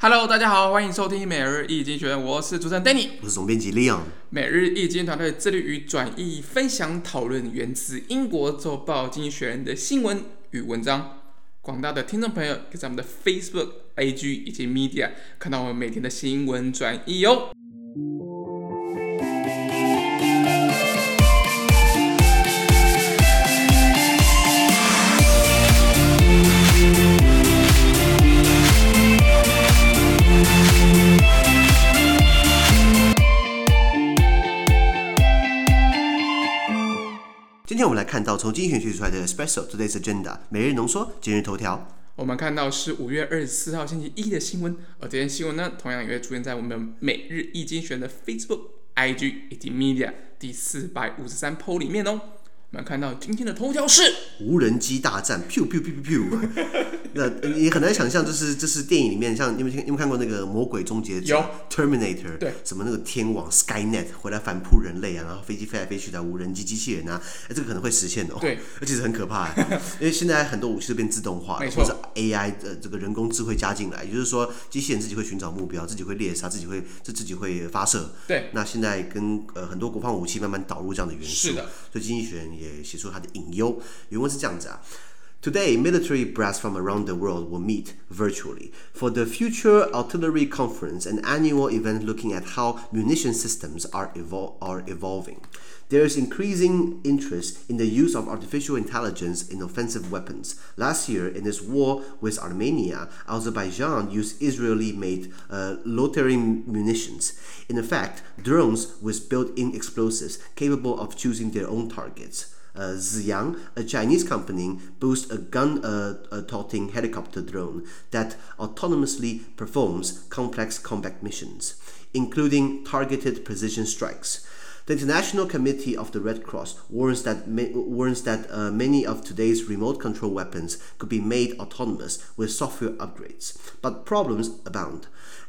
Hello，大家好，欢迎收听每日易经济学人，我是主持人 Danny，我是总编辑 Leon。每日易经团队致力于转译、分享、讨论源自英国周报《经济学人》的新闻与文章。广大的听众朋友可以在我们的 Facebook、IG 以及 Media 看到我们每天的新闻转译哟。今天我们来看到从精选区出来的 Special Today's Agenda 每日浓缩今日头条。我们看到是五月二十四号星期一的新闻，而这些新闻呢，同样也会出现在我们每日一精选的 Facebook、IG 以及 Media 第四百五十三 po 里面哦。我们看到今天的头条是无人机大战，pew pew pew pew pew。那你很难想象，就是这是电影里面，像你们你们看过那个《魔鬼终结者》有。Terminator，对，什么那个天网 Skynet 回来反扑人类啊，然后飞机飞来飞去的无人机机器人啊，哎，这个可能会实现哦。对，而且是很可怕，因为现在很多武器都变自动化，没错，或者 AI 的这个人工智慧加进来，也就是说，机器人自己会寻找目标，自己会猎杀，自己会这自己会发射。对，那现在跟呃很多国防武器慢慢导入这样的元素，是的，所以经济学人也写出他的。隐忧，原文是这样子啊。Today, military brass from around the world will meet virtually for the Future Artillery Conference, an annual event looking at how munition systems are, evol are evolving. There is increasing interest in the use of artificial intelligence in offensive weapons. Last year, in its war with Armenia, Azerbaijan used Israeli-made uh, loitering munitions. In effect, drones with built-in explosives capable of choosing their own targets. Uh, Ziyang, a Chinese company, boasts a gun-toting uh, helicopter drone that autonomously performs complex combat missions, including targeted precision strikes. The International Committee of the Red Cross warns that, warns that uh, many of today's remote control weapons could be made autonomous with software upgrades, but problems abound.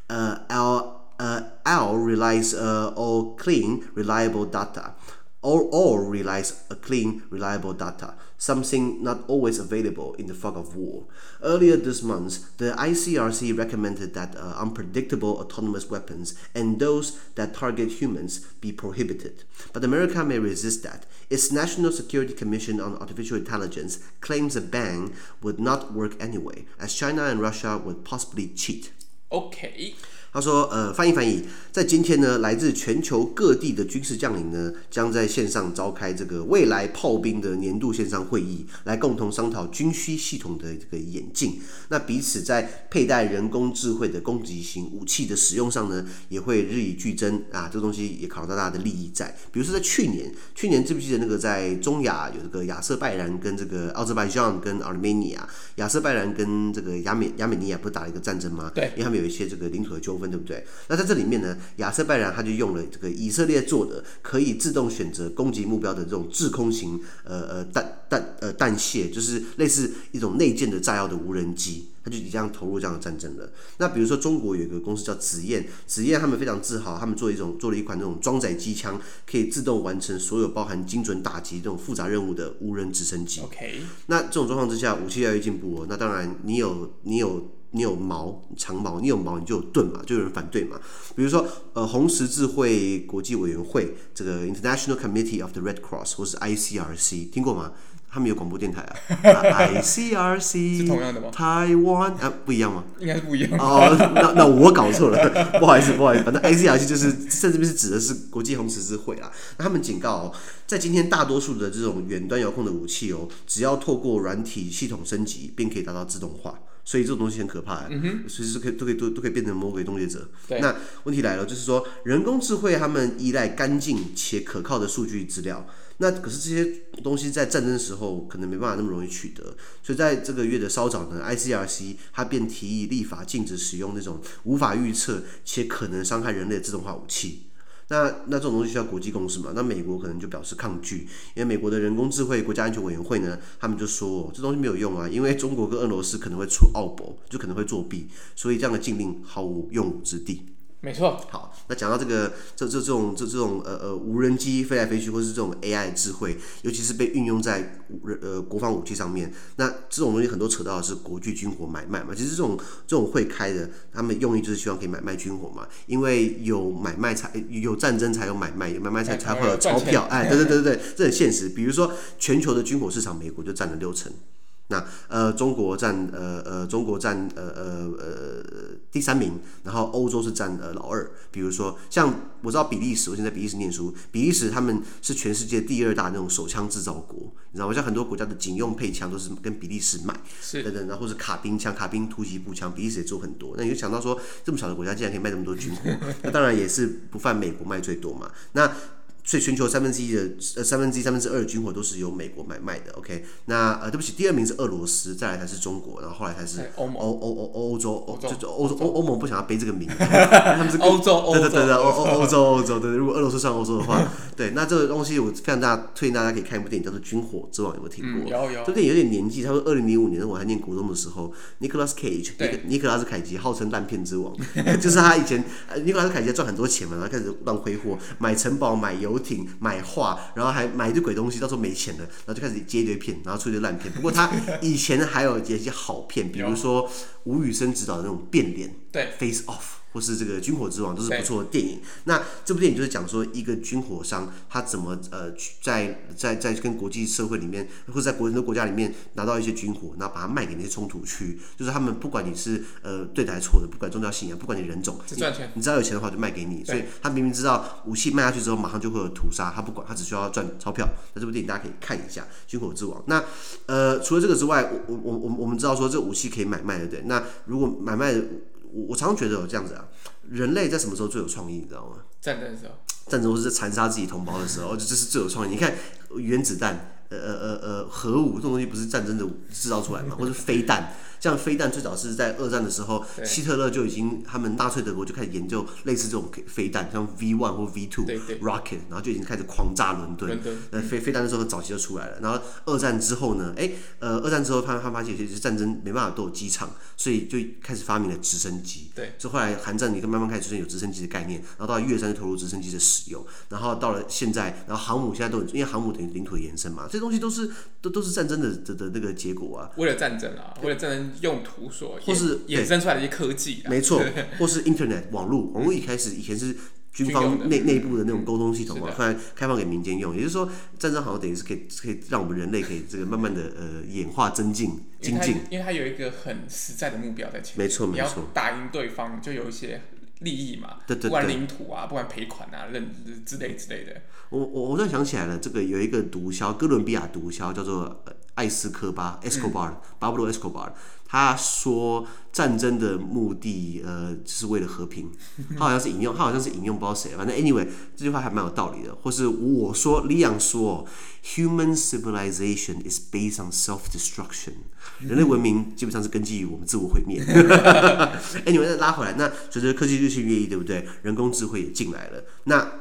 Uh, our uh, our relies uh, on clean, reliable data. All relies a clean, reliable data, something not always available in the fog of war. Earlier this month, the ICRC recommended that uh, unpredictable autonomous weapons and those that target humans be prohibited. But America may resist that. Its National Security Commission on Artificial Intelligence claims a ban would not work anyway, as China and Russia would possibly cheat. Okay. 他说：“呃，翻译翻译，在今天呢，来自全球各地的军事将领呢，将在线上召开这个未来炮兵的年度线上会议，来共同商讨军需系统的这个演进。那彼此在佩戴人工智慧的攻击型武器的使用上呢，也会日益俱增啊。这个东西也考虑到大家的利益在。比如说在去年，去年记不记得那个在中亚有这个亚瑟拜然跟这个奥兹拜疆跟阿尔美尼亚，亚瑟拜然跟这个亚美亚美尼亚不是打了一个战争吗？对，因为他们有一些这个领土的纠纷。”对不对？那在这里面呢，亚瑟拜然他就用了这个以色列做的可以自动选择攻击目标的这种制空型呃呃弹弹呃弹械，就是类似一种内建的炸药的无人机，他就即将投入这样的战争了。那比如说中国有一个公司叫紫燕，紫燕他们非常自豪，他们做一种做了一款那种装载机枪，可以自动完成所有包含精准打击这种复杂任务的无人直升机。OK，那这种状况之下，武器越来越进步哦。那当然，你有你有。你有矛长矛，你有矛你就有盾嘛，就有人反对嘛。比如说，呃，红十字会国际委员会这个 International Committee of the Red Cross 或是 ICRC 听过吗？他们有广播电台啊。ICRC 是同样的吗？台湾啊，不一样吗？应该是不一样。哦，那那我搞错了，不好意思，不好意思。反正 ICRC 就是在这边是指的是国际红十字会啦。那他们警告哦，在今天大多数的这种远端遥控的武器哦，只要透过软体系统升级，便可以达到自动化。所以这种东西很可怕，嗯，随时可以都可以都都可以变成魔鬼终结者。那问题来了，就是说人工智慧他们依赖干净且可靠的数据资料，那可是这些东西在战争的时候可能没办法那么容易取得，所以在这个月的稍早呢，ICRC 他便提议立法禁止使用那种无法预测且可能伤害人类的自动化武器。那那这种东西需要国际共识嘛？那美国可能就表示抗拒，因为美国的人工智慧国家安全委员会呢，他们就说这东西没有用啊，因为中国跟俄罗斯可能会出奥博，就可能会作弊，所以这样的禁令毫无用武之地。没错。好，那讲到这个这这这种这这种呃呃无人机飞来飞去，或是这种 AI 智慧，尤其是被运用在呃国防武器上面，那这种东西很多扯到的是国际军火买卖嘛。其实这种这种会开的，他们用意就是希望可以买卖军火嘛，因为有买卖才有战争才有买卖，有买卖才才会有钞票。哎，对对对对对，这很现实。比如说全球的军火市场，美国就占了六成。那呃，中国占呃呃，中国占呃呃呃第三名，然后欧洲是占呃老二。比如说，像我知道比利时，我现在在比利时念书，比利时他们是全世界第二大那种手枪制造国，你知道吗？像很多国家的警用配枪都是跟比利时买，是等等，然后是卡宾枪、卡宾突击步枪，比利时也做很多。那你就想到说，这么小的国家竟然可以卖这么多军火，那当然也是不犯美国卖最多嘛。那所以全球三分之一的呃三分之一三分之二的军火都是由美国买卖的，OK？那呃对不起，第二名是俄罗斯，再来才是中国，然后后来才是欧欧欧欧欧洲，欧就欧欧欧盟不想要背这个名，他们是欧洲，对对对对，欧欧欧洲欧洲，对，如果俄罗斯算欧洲的话，对，那这个东西我非常大推荐大家可以看一部电影叫做《军火之王》，有没有听过？有有。这电影有点年纪，他说二零零五年我还念国中的时候，Nicolas Cage，尼尼克拉斯凯奇号称烂片之王，就是他以前尼克拉斯凯奇赚很多钱嘛，然后开始乱挥霍，买城堡，买游。艇买画，然后还买一堆鬼东西，到时候没钱了，然后就开始接一堆片，然后出一堆烂片。不过他 以前还有一些好片，比如说吴宇森执导的那种变脸，对，Face Off。或是这个军火之王都是不错的电影。那这部电影就是讲说一个军火商他怎么呃在在在跟国际社会里面，或者在国人的国家里面拿到一些军火，然后把它卖给那些冲突区。就是他们不管你是呃对的还是错的，不管宗教信仰，不管你人种，你你只要有钱的话就卖给你。所以他明明知道武器卖下去之后马上就会有屠杀，他不管，他只需要赚钞票。那这部电影大家可以看一下《军火之王》。那呃除了这个之外，我我我我们知道说这武器可以买卖对不，对？那如果买卖我我常常觉得有这样子啊，人类在什么时候最有创意？你知道吗？战争的时候。战争或是在残杀自己同胞的时候，这这是最有创意。你看原子弹，呃呃呃呃，核武这种东西不是战争的制造出来嘛？或者飞弹。像飞弹最早是在二战的时候，希特勒就已经他们纳粹德国就开始研究类似这种飞弹，像 V one 或 V two rocket，然后就已经开始狂炸伦敦。那飞飞弹的时候早期就出来了。然后二战之后呢，哎，呃，二战之后他他发现其实战争没办法都有机场，所以就开始发明了直升机。对，所以后来韩战你就慢慢开始出现有直升机的概念，然后到了越战就投入直升机的使用，然后到了现在，然后航母现在都因为航母等于领土的延伸嘛，这些东西都是都都是战争的的的那个结果啊。为了战争啊，为了战争。用途所或是衍生出来的一些科技，没错，或是 Internet 网络，网络一开始以前是军方内内部的那种沟通系统嘛，后来开放给民间用，也就是说战争好像等于是可以可以让我们人类可以这个慢慢的呃演化增进精进，因为它有一个很实在的目标在前面，没错没错，打赢对方就有一些利益嘛，对对对，不管领土啊，不管赔款啊，认之类之类的。我我我突然想起来了，这个有一个毒枭，哥伦比亚毒枭叫做艾斯科巴 （Escobar），巴布罗· Escobar。他说战争的目的，呃，是为了和平。他好像是引用，他好像是引用不知道谁，反正 anyway 这句话还蛮有道理的。或是我说，李阳说，Human civilization is based on self-destruction。人类文明基本上是根基于我们自我毁灭。anyway 再拉回来，那随着科技日新月异，对不对？人工智慧也进来了，那。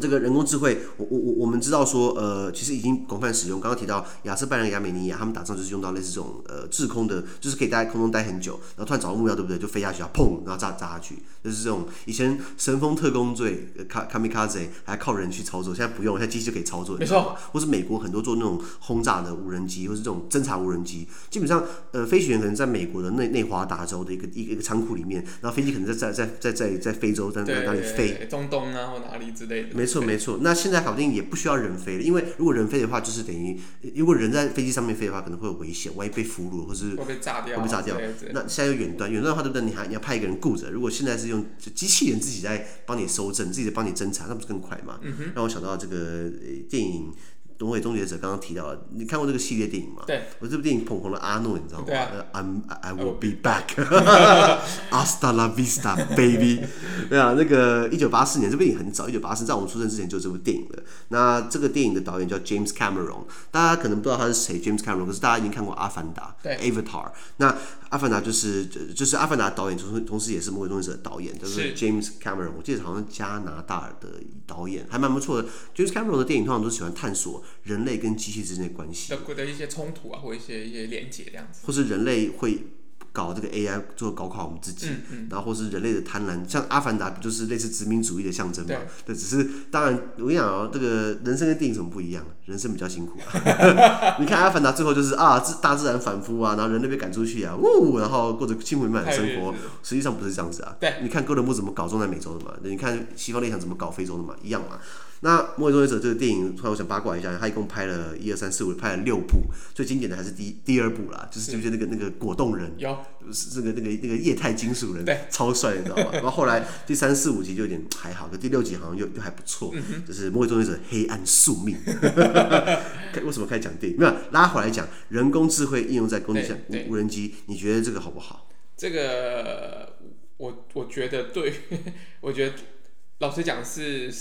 这个人工智慧，我我我我们知道说，呃，其实已经广泛使用。刚刚提到亚瑟拜然、亚美尼亚，他们打仗就是用到类似这种呃滞空的，就是可以待在空中待很久，然后突然找到目标，对不对？就飞下去，然后砰，然后炸炸下去，就是这种以前神风特工队卡卡米卡兹还靠人去操作，现在不用，现在机器就可以操作，没错。或是美国很多做那种轰炸的无人机，或是这种侦察无人机，基本上呃，飞行员可能在美国的内内华达州的一个一个一个仓库里面，然后飞机可能在在在在在在非洲在哪里飞，中东啊或哪里之类的。没错没错，那现在搞不定也不需要人飞了，因为如果人飞的话，就是等于如果人在飞机上面飞的话，可能会有危险，万一被俘虏或是会被炸掉，会被炸掉。那现在有远端，远端的话，对不对？你还你要派一个人顾着。如果现在是用机器人自己在帮你搜证，自己在帮你侦查，那不是更快吗？嗯。让我想到这个电影。《东野终结者》刚刚提到了，你看过这个系列电影吗？对，我这部电影捧红了阿诺，你知道吗？对啊。I'm I will be back. Hasta la vista, baby。对啊，那个一九八四年，这部电影很早，一九八四，在我们出生之前就有这部电影了。那这个电影的导演叫 James Cameron，大家可能不知道他是谁，James Cameron，可是大家已经看过《阿凡达》对，Avatar。那《阿凡达》就是就是《阿凡达》导演，同时同时也是《魔鬼终结者》的导演，就是 James Cameron。我记得好像是加拿大的导演，还蛮不错的。James Cameron 的电影通常都喜欢探索。人类跟机器之间的关系的一些冲突啊，或一些一些连接这样子，或是人类会搞这个 AI 做搞垮我们自己，嗯嗯然后或是人类的贪婪，像《阿凡达》不就是类似殖民主义的象征嘛？对对，只是当然我跟你讲哦，这个人生跟电影怎么不一样？人生比较辛苦、啊。你看《阿凡达》最后就是啊，自大自然反扑啊，然后人类被赶出去啊，呜，然后过着幸福美满的生活。实际上不是这样子啊。对，你看哥伦布怎么搞中南美洲的嘛？你看西方列强怎么搞非洲的嘛？一样嘛。那《末日终结者》这个电影，突然我想八卦一下，他一共拍了一二三四五，拍了六部，最经典的还是第第二部啦，就是就是那个那个果冻人，有是那个那个那个液态金属人，对，超帅，你知道吗？然后后来第三四五集就有点还好，可第六集好像又又还不错，嗯、就是《末日终结者：黑暗宿命》。为什么开始讲电影？没有拉回来讲，人工智慧应用在工地上无无人机，你觉得这个好不好？这个我我觉得对，我觉得老实讲是。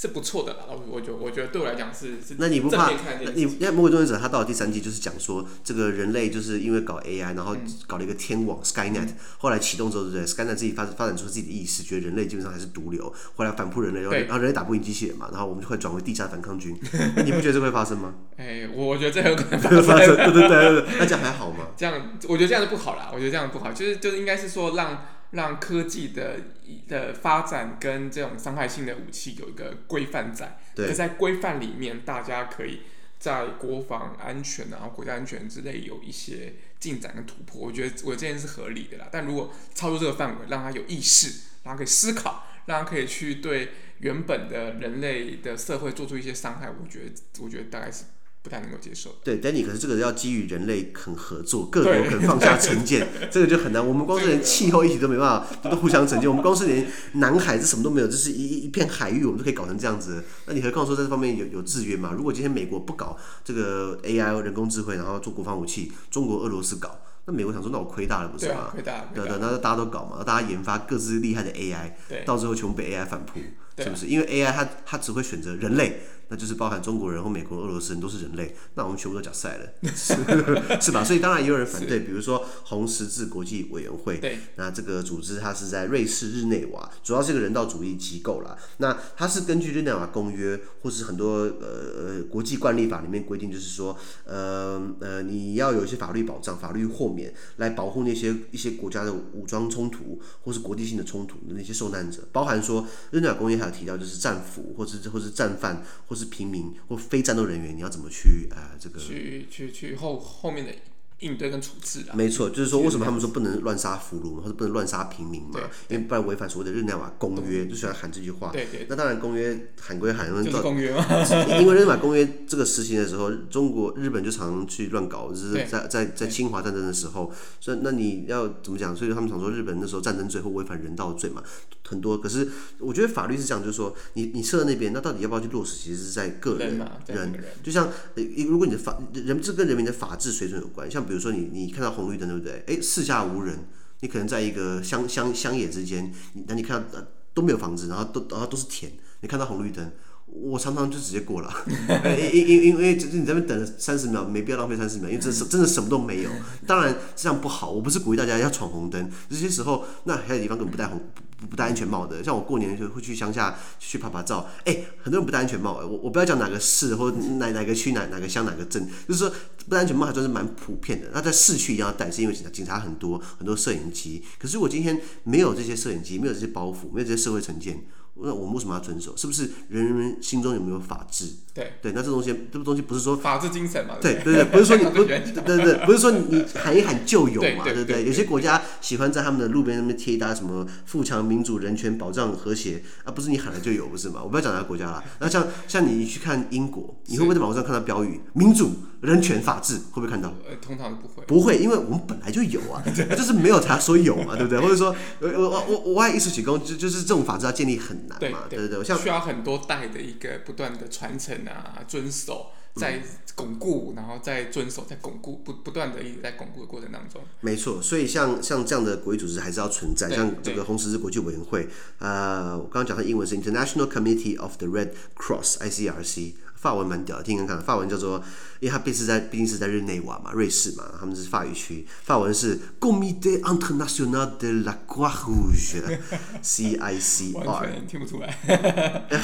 是不错的啦，我觉我觉得对我来讲是是。那你不怕？你因为《魔鬼终结者》它到了第三季就是讲说，这个人类就是因为搞 AI，然后搞了一个天网 SkyNet，、嗯、后来启动之后，对不对？SkyNet 自己发发展出自己的意识，觉得人类基本上还是毒瘤，后来反扑人类，然后然后人类打不赢机器人嘛，然后我们就会转为地下反抗军。那你不觉得这会发生吗？哎、欸，我觉得这很有可能发生。对对对对，那这样还好吗？这样，我觉得这样就不好啦。我觉得这样不好，就是就是应该是说让。让科技的的发展跟这种伤害性的武器有一个规范在，对，在规范里面，大家可以在国防安全然后、国家安全之类有一些进展跟突破。我觉得我这件是合理的啦。但如果超出这个范围，让他有意识，让他可以思考，让他可以去对原本的人类的社会做出一些伤害，我觉得，我觉得大概是。不太能够接受。对，Danny，可是这个要基于人类肯合作，各国肯放下成见，这个就很难。我们光是连气候议题都没办法，都互相成见。我们光是连南海这什么都没有，就是一一片海域，我们都可以搞成这样子。那你何况说在这方面有有制约吗？如果今天美国不搞这个 AI 人工智慧，然后做国防武器，中国、俄罗斯搞，那美国想说那我亏大了不是吗？亏大了。对对，那大家都搞嘛，大家研发各自厉害的 AI，到最后全部被 AI 反扑，是不是？因为 AI 它它只会选择人类。那就是包含中国人和美国、俄罗斯人都是人类，那我们全部都讲赛了，是，是吧？所以当然也有人反对，比如说红十字国际委员会，对，那这个组织它是在瑞士日内瓦，主要是一个人道主义机构啦。那它是根据日内瓦公约或是很多呃呃国际惯例法里面规定，就是说呃呃你要有一些法律保障、法律豁免来保护那些一些国家的武装冲突或是国际性的冲突的那些受难者，包含说日内瓦公约还有提到就是战俘或是或是战犯或。是平民或非战斗人员，你要怎么去呃这个去去去后后面的应对跟处置啊？没错，就是说为什么他们说不能乱杀俘虏，或者不能乱杀平民嘛？因为不然违反所谓的日内瓦公约，就喜欢喊这句话。对对。那当然公约喊归喊，就是公约嘛。因为日内瓦公约这个实行的时候，中国日本就常常去乱搞，就是在在在侵华战争的时候，所以那你要怎么讲？所以他们常说日本那时候战争罪或违反人道罪嘛。很多，可是我觉得法律是这样，就是说，你你设在那边，那到底要不要去落实？其实是在个人人，人，就像呃，如果你的法人这跟人民的法治水准有关。像比如说你你看到红绿灯，对不对？哎，四下无人，你可能在一个乡乡乡野之间，那你看到都没有房子，然后都然后都是田，你看到红绿灯。我常常就直接过了，因因因为就是你在那边等了三十秒，没必要浪费三十秒，因为这是真的什么都没有。当然这样不好，我不是鼓励大家要闯红灯，这些时候那还有地方根本不戴红不不戴安全帽的，像我过年就会去乡下去拍拍照，哎，很多人不戴安全帽，我我不要讲哪个市或哪哪个区哪哪个乡哪个镇，就是说不戴安全帽还算是蛮普遍的。那在市区一定要戴，是因为警察警察很多，很多摄影机。可是我今天没有这些摄影机，没有这些包袱，没有这些社会成见。那我们为什么要遵守？是不是人人心中有没有法治？对对，那这东西，这个东西不是说法治精神嘛？对对对，不是说你 不对对对，不是说你喊一喊就有嘛？对对对，有些国家喜欢在他们的路边那边贴一大什么富强、民主、人权、保障、和谐啊，不是你喊了就有，不是吗？我不要讲哪个国家了。那像像你去看英国，你会不会在网上看到标语“民主、人权、法治”？会不会看到？呃，通常不会。不会，因为我们本来就有啊，就是没有才说有嘛，对不对？或者说，我我我我爱艺术起功，就就是这种法治要建立很难嘛，对对对。需要很多代的一个不断的传承啊，遵守，在巩固，然后再遵守，在巩固，不不断的一直在巩固的过程当中。没错，所以像像这样的国际组织还是要存在，像这个红十字国际委员会，呃，我刚刚讲的英文是 International Committee of the Red Cross（ICRC）。法文蛮屌的，听看看，法文叫做，因为它毕竟是在毕竟是在日内瓦嘛，瑞士嘛，他们是法语区，法文是 Comité International de la Croix Rouge，C I C R，完全听不出来。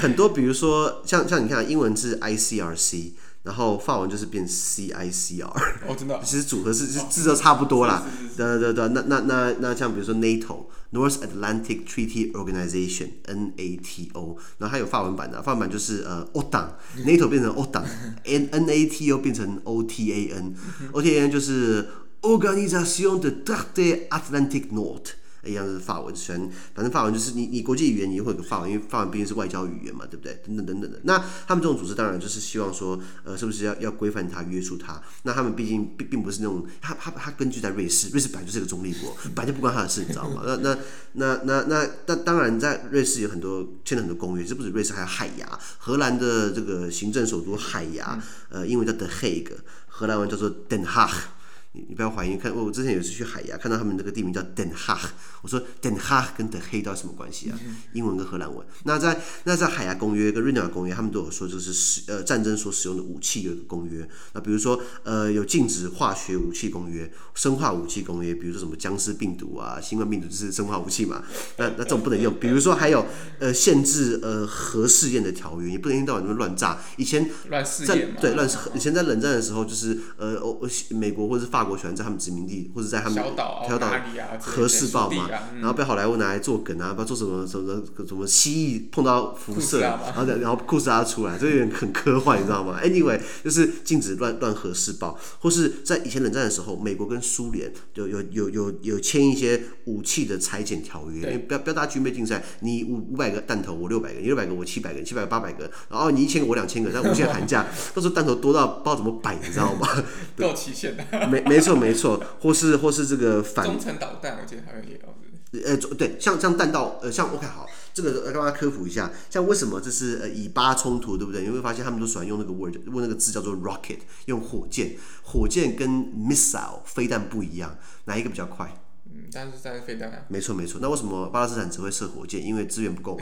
很多，比如说像像你看，英文是 I C R C。然后法文就是变 C I C R，哦，真的，其实组合是字都差不多啦。对对对，那那那那像比如说 NATO，North Atlantic Treaty Organization，N A T O，然后还有法文版的，法文版就是呃 OTAN，NATO 变成 OTAN，N N A T O 变成 O T A N，O T A N 就是 Organisation de Traité Atlantique Nord。一样是法文，全反正法文就是你你国际语言你会有个法文，因为法文毕竟是外交语言嘛，对不对？等等等等的。那他们这种组织当然就是希望说，呃，是不是要要规范它、约束它？那他们毕竟并并不是那种，他他他根据在瑞士，瑞士本来就是个中立国，本来就不关他的事，你知道吗？那那那那那那当然在瑞士有很多签了很多公约，这不止瑞士，还有海牙，荷兰的这个行政首都海牙，呃，英文叫 The Hague，荷兰文叫做 Den Haag。你你不要怀疑，看我之前有一次去海牙，看到他们那个地名叫 Den Haag，我说 Den Haag 跟 The Hague 到底什么关系啊？英文跟荷兰文。那在那在海牙公约跟日内瓦公约，他们都有说就是使呃战争所使用的武器有一个公约。那比如说呃有禁止化学武器公约、生化武器公约，比如说什么僵尸病毒啊、新冠病毒就是生化武器嘛。那那这种不能用。比如说还有呃限制呃核试验的条约，也不能一天到晚那么乱炸。以前乱试验对乱以前在冷战的时候，就是呃欧美国或者是法。国喜欢在他们殖民地或者在他们小岛核试爆嘛，然后被好莱坞拿来做梗啊，不知道做什么什么什么蜥蜴碰到辐射，然后然后酷斯拉出来，这有点很科幻，你知道吗？Anyway，就是禁止乱乱核试爆，或是在以前冷战的时候，美国跟苏联有有有有有签一些武器的裁减条约，因为不要不要大家军备竞赛，你五五百个弹头我六百个，你六百个我七百个，七百个八百个，然后你一千个我两千个，但无限寒假，到时候弹头多到不知道怎么摆，你知道吗？够期限的，没没错没错，或是或是这个反中程导弹，我记得好像也有。呃，对，像像弹道，呃，像 OK 好，这个来跟大家科普一下，像为什么这是呃以巴冲突，对不对？你会发现他们都喜欢用那个 word，用那个字叫做 rocket，用火箭，火箭跟 missile 飞弹不一样，哪一个比较快？嗯，但是在飞弹啊。没错没错，那为什么巴勒斯坦只会射火箭？因为资源不够。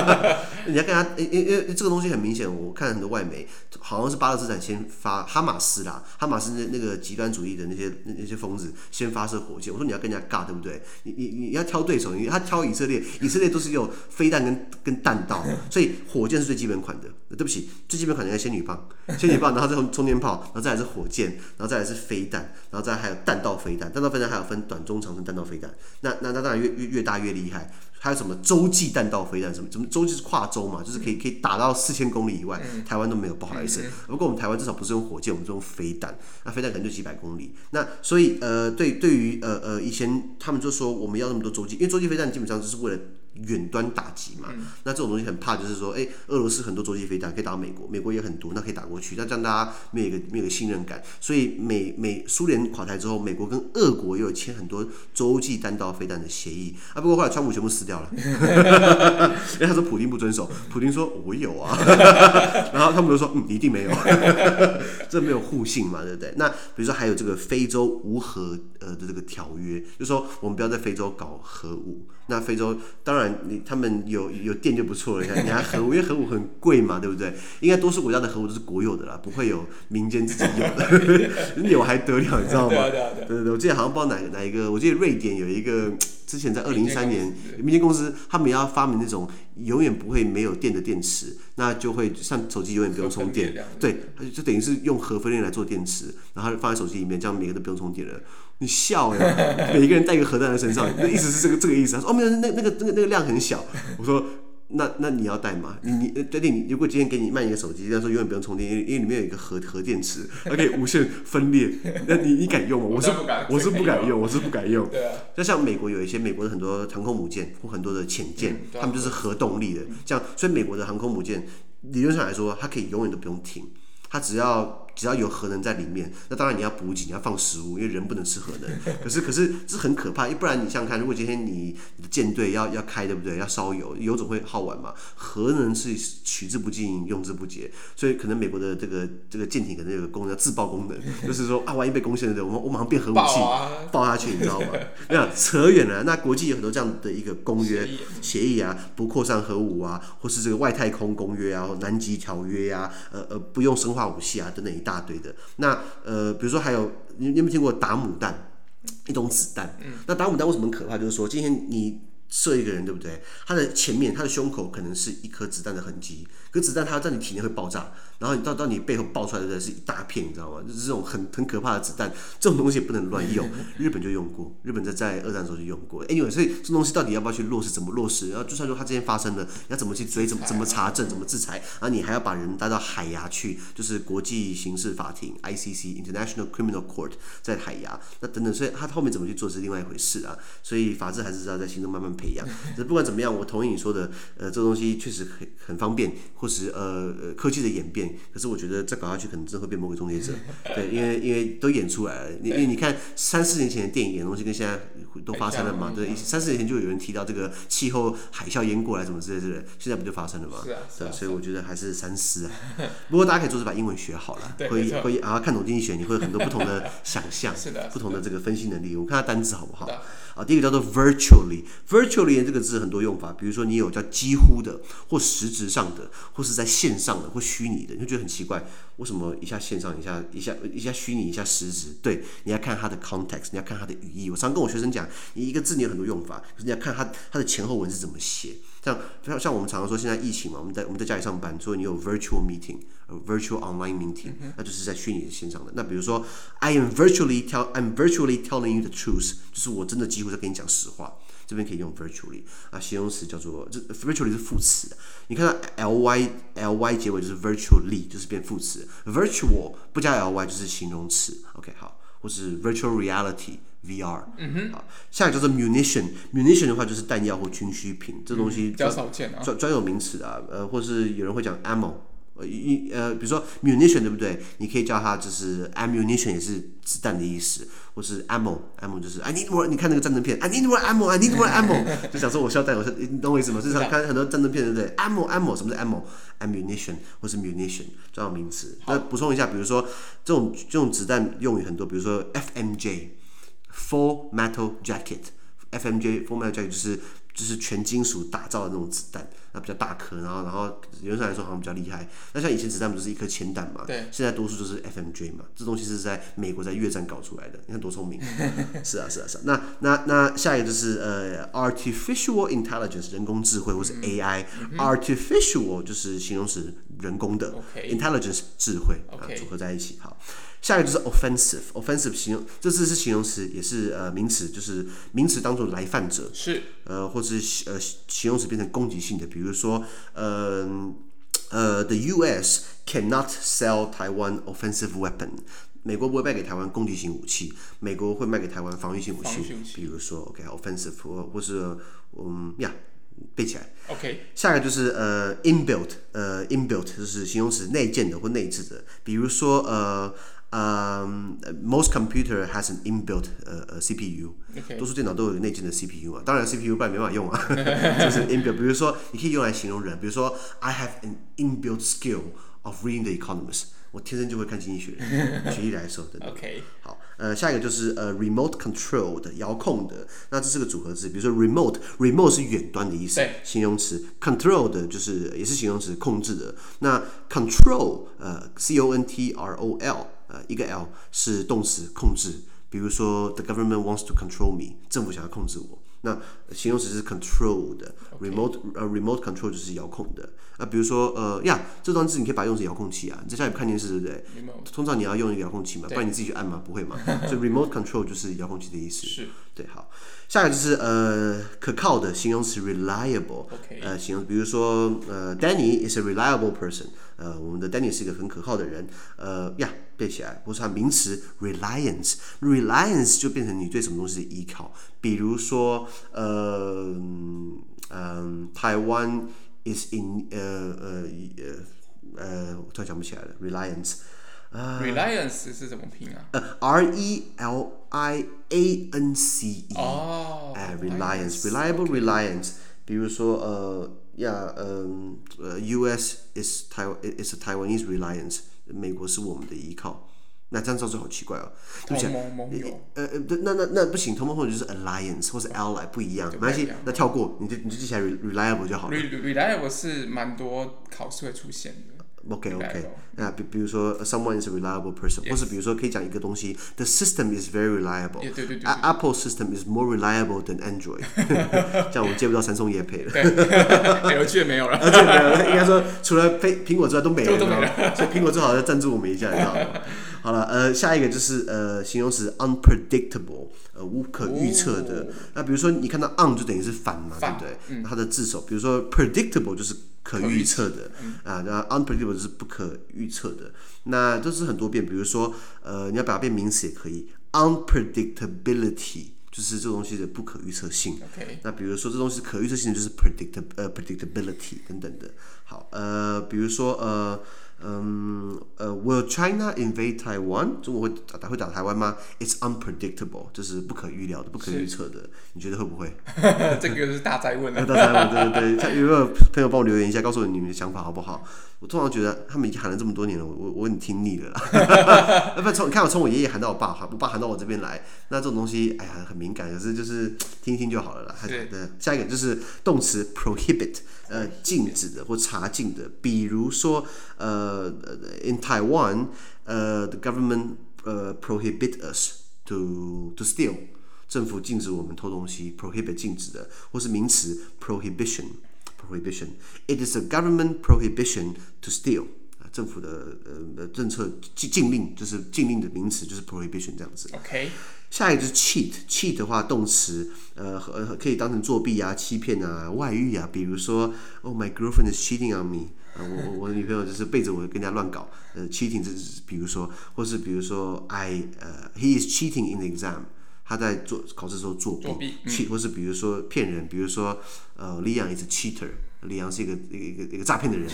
你要跟他，因因为这个东西很明显，我看很多外媒，好像是巴勒斯坦先发，哈马斯啦，哈马斯那那个极端主义的那些那那些疯子先发射火箭。我说你要跟人家尬，对不对？你你你要挑对手，因为他挑以色列，以色列都是用飞弹跟跟弹道，所以火箭是最基本款的。对不起，最基本款应该仙女棒，仙女棒，然后再充电炮，然后再来是火箭，然后再来是飞弹，然后再还有弹道飞弹，弹道飞弹还有分短、中、长程弹道飞弹。那那那当然越越越大越厉害，还有什么洲际弹道飞弹？什么什么洲际是跨洲嘛，就是可以可以打到四千公里以外，台湾都没有，不好意思。不过我们台湾至少不是用火箭，我们是用飞弹，那飞弹可能就几百公里。那所以呃，对对于呃呃以前他们就说我们要那么多洲际，因为洲际飞弹基本上就是为了。远端打击嘛，那这种东西很怕，就是说，哎、欸，俄罗斯很多洲际飞弹可以打到美国，美国也很多，那可以打过去，那这样大家没有一个没有一个信任感，所以美美苏联垮台之后，美国跟俄国又有签很多洲际弹道飞弹的协议。啊，不过后来川普全部撕掉了，因为他说普京不遵守，普京说我有啊，然后他们都说嗯，一定没有，这没有互信嘛，对不对？那比如说还有这个非洲无核呃的这个条约，就是说我们不要在非洲搞核武，那非洲当然。你他们有有电就不错了，你看，你还核武，因为核武很贵嘛，对不对？应该多数国家的核武都是国有的啦，不会有民间自己有的，有还得了，你知道吗？对对对对，我记得好像不知道哪哪一个，我记得瑞典有一个，之前在二零一三年，民间公司他们要发明那种永远不会没有电的电池，那就会像手机永远不用充电，对，就等于是用核分裂来做电池，然后放在手机里面，这样每个都不用充电了。你笑呀？每一个人带一个核弹在身上，那意思是这个这个意思。他说哦，没有，那那个那个那个量很小。我说那那你要带吗？你你对对，你如果今天给你卖一个手机，他说永远不用充电，因为因为里面有一个核核电池，它可以无限分裂。那你你敢用吗？我是我是不敢用，我是不敢用。对啊。就像美国有一些美国的很多航空母舰或很多的潜舰，他们就是核动力的。这样，所以美国的航空母舰理论上来说，它可以永远都不用停。它只要只要有核能在里面，那当然你要补给，你要放食物，因为人不能吃核能。可是可是这很可怕，不然你想想看，如果今天你的舰队要要开，对不对？要烧油，油总会耗完嘛。核能是取之不尽，用之不竭，所以可能美国的这个这个舰艇可能有个功能叫自爆功能，就是说啊，万一被攻陷了，我们我马上变核武器爆，啊、爆下去，你知道吗？没有扯远了。那国际有很多这样的一个公约协议啊，不扩散核武啊，或是这个外太空公约啊，南极条约啊，呃呃，不用生化武器啊，等等一大堆的。那呃，比如说还有你你有没有听过打母弹？一种子弹。那打母弹为什么可怕？就是说今天你。射一个人，对不对？他的前面，他的胸口可能是一颗子弹的痕迹，可子弹它在你体内会爆炸，然后你到到你背后爆出来的是一大片，你知道吗？就是这种很很可怕的子弹，这种东西也不能乱用。日本就用过，日本在在二战的时候就用过。Anyway，所以这东西到底要不要去落实？怎么落实？然后就算说它之前发生了，要怎么去追？怎么怎么查证？怎么制裁？然后你还要把人带到海牙去，就是国际刑事法庭 （ICC，International Criminal Court） 在海牙，那等等，所以他后面怎么去做是另外一回事啊。所以法治还是要在心中慢慢培养。不管怎么样，我同意你说的，呃，这个东西确实很很方便，或是呃呃科技的演变。可是我觉得再搞下去，可能真会变魔鬼终结者。对，因为因为都演出来了。因为你看三四年前的电影演东西跟现在都发生了嘛？对，三四年前就有人提到这个气候海啸淹过来什么之类之类，现在不就发生了吗？是啊，是啊。所以我觉得还是三思啊。不过大家可以做是把英文学好了，会会啊看懂经济学，你会有很多不同的想象，不同的这个分析能力。我看下单字好不好？啊，第一个叫做 virtually，virtually 这个字很多用法，比如说你有叫几乎的，或实质上的，或是在线上的，或虚拟的，你就觉得很奇怪，为什么一下线上，一下一下一下虚拟，一下实质？对，你要看它的 context，你要看它的语义。我常跟我学生讲，你一个字你有很多用法，可是你要看它它的前后文是怎么写。像像像我们常常说，现在疫情嘛，我们在我们在家里上班，所以你有 virtual meeting，呃，virtual online meeting，那就是在虚拟的线上的。那比如说，I am virtually tell I'm virtually telling you the truth，就是我真的几乎在跟你讲实话。这边可以用 virtually，啊，形容词叫做这 virtually 是副词，你看到 ly ly 结尾就是 virtually，就是变副词。virtual 不加 ly 就是形容词。OK，好，或是 virtual reality。VR，嗯哼，好，下一个叫做 munition，munition 的话就是弹药或军需品，这东西比较少见啊，专专有名词啊，呃，或是有人会讲 ammo，呃，一呃，比如说 munition 对不对？你可以叫它就是 ammunition 也是子弹的意思，或是 ammo，ammo 就是 I need more，你看那个战争片，I need more ammo，I need more ammo，就想说我需要弹，我说你懂我意思吗？就是看很多战争片对不对？ammo，ammo，什么是 ammo？ammunition 或是 munition 专有名词。那补充一下，比如说这种这种子弹用语很多，比如说 FMJ。Full Metal Jacket，FMJ Full Metal Jacket 就是就是全金属打造的那种子弹，那比较大颗，然后然后理论上来说好像比较厉害。那像以前子弹不是一颗铅弹嘛？对。现在多数就是 FMJ 嘛，这东西是在美国在越战搞出来的，你看多聪明。是啊是啊是啊。那那那下一个就是呃 Artificial Intelligence 人工智慧或是 AI，Artificial、嗯、Artificial 就是形容词人工的. Intelligence 智慧啊组合在一起好。下一个就是 offensive，offensive 形容，这次是形容词，也是呃名词，就是名词当做来犯者，是呃，或是呃形容词变成攻击性的，比如说呃呃，the U.S. cannot sell Taiwan offensive weapon，美国不会卖给台湾攻击性武器，美国会卖给台湾防御性武器，比如说 OK，offensive、或或是嗯呀，背起来，OK，下一个就是呃 inbuilt，呃 inbuilt 就是形容词内建的或内置的，比如说呃。嗯、um,，most computer has an inbuilt 呃呃 CPU，多数电脑都有内建的 CPU 啊，当然 CPU 不然没办法用啊，就是 inbuilt。比如说，你可以用来形容人，比如说 I have an inbuilt skill of reading the Economist，我天生就会看经济学人。举例来说，对对。OK，好，呃，下一个就是呃、uh, remote control 的遥控的，那这是个组合词，比如说 remote，remote 是远端的意思，形容词，control 的就是也是形容词，控制的。那 control，呃，c o n t r o l。 呃，一个 L 是动词控制，比如说 The government wants to control me，政府想要控制我。那形容词是 control 的，remote 呃 remote control 就是遥控的。啊，比如说呃呀，这段字你可以把它用成遥控器啊，你在家里看电视对不对？通常你要用一个遥控器嘛，不然你自己去按嘛，不会嘛。所以 remote control 就是遥控器的意思。是，对，好。下一个就是呃可靠的形容词 reliable，呃形容比如说呃 Danny is a reliable person，呃我们的 Danny 是一个很可靠的人，呃呀背起来，或是它名词 reliance，reliance 就变成你对什么东西的依靠，比如说呃嗯、呃、台湾 is in 呃呃呃呃我突然想不起来了 reliance。 呃 Reliance 是怎么拼啊？呃，R E L I A N C E。哦。哎，Reliance，reliable reliance。比如说呃呀，嗯呃，U.S. is Taiwan is a Taiwanese reliance。 美国是我们的依靠。那这样造就好奇怪哦。对不起，呃呃，那那那不行，同盟或者就是 alliance 或是 ally 不一样，没关系，那跳过，你就你就记起来 reliable 就好了。reliable 是蛮多考试会出现的。OK OK，那比比如说，someone is a reliable person，或是比如说可以讲一个东西，the system is very reliable。对对对。Apple system is more reliable than Android。这样我们接不到三星业配了。LG 没有了。LG 没有了，应该说除了苹苹果之外都没了。都没了。所以苹果最好要赞助我们一下，你知道吗？好了，呃，下一个就是呃形容词 unpredictable，呃无可预测的。那比如说你看到 un 就等于是反嘛，对不对？它的字首，比如说 predictable 就是。可预测的啊，那 unpredictable 是不可预测的。那这是很多变，比如说，呃，你要把它变名词也可以，unpredictability 就是这东西的不可预测性。那比如说这东西可预测性就是 predict 呃 predictability 等等的。好，呃，比如说呃。嗯，呃，Will China invade Taiwan？中国会打会打台湾吗？It's unpredictable，这是不可预料的、不可预测的。你觉得会不会？这个是大灾问啊。大灾问，对对对。有没有朋友帮我留言一下，告诉我你们的想法好不好？我通常觉得他们已经喊了这么多年了，我我已经听腻了啦。不，从你看我从我爷爷喊到我爸，喊我爸喊到我这边来，那这种东西，哎呀，很敏感，可是就是听一听就好了啦。是对。下一个就是动词 prohibit，呃，禁止的或查禁的，比如说呃，in Taiwan，呃，the government 呃 prohibit us to to steal，政府禁止我们偷东西，prohibit 禁止的，或是名词 prohibition。Prohibition. It is a government prohibition to steal. 政府的呃政策禁禁令就是禁令的名词，就是 prohibition 这样子。OK。下一个就是 cheat。cheat 的话，动词呃呃可以当成作弊啊、欺骗啊、外遇啊。比如说，Oh my girlfriend is cheating on me。啊，我我我的女朋友就是背着我跟人家乱搞。呃，cheating 这是比如说，或是比如说，I 呃、uh,，he is cheating in the exam。他在做考试的时候作弊，或是比如说骗人，比如说呃，李阳是 cheater，李阳是一个一个一个诈骗的人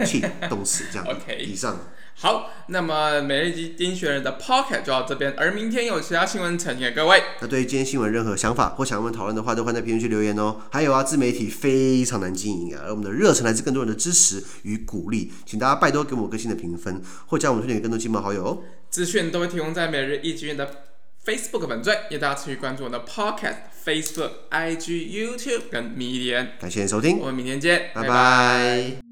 ，cheat 动词这样。OK，以上。好，那么每日一经精选的 Pocket 就到这边，而明天有其他新闻呈现给各位。那对于今天新闻任何想法或想要我们讨论的话，都欢迎在评论区留言哦。还有啊，自媒体非常难经营啊，而我们的热忱来自更多人的支持与鼓励，请大家拜托给我们个新的评分，或将我们推荐给更多亲朋好友哦。资讯都会提供在每日一经的。Facebook 本罪，也大家持续关注我的 Podcast、Facebook、IG、YouTube 跟 Medium。感谢收听，我们明天见，拜拜。拜拜。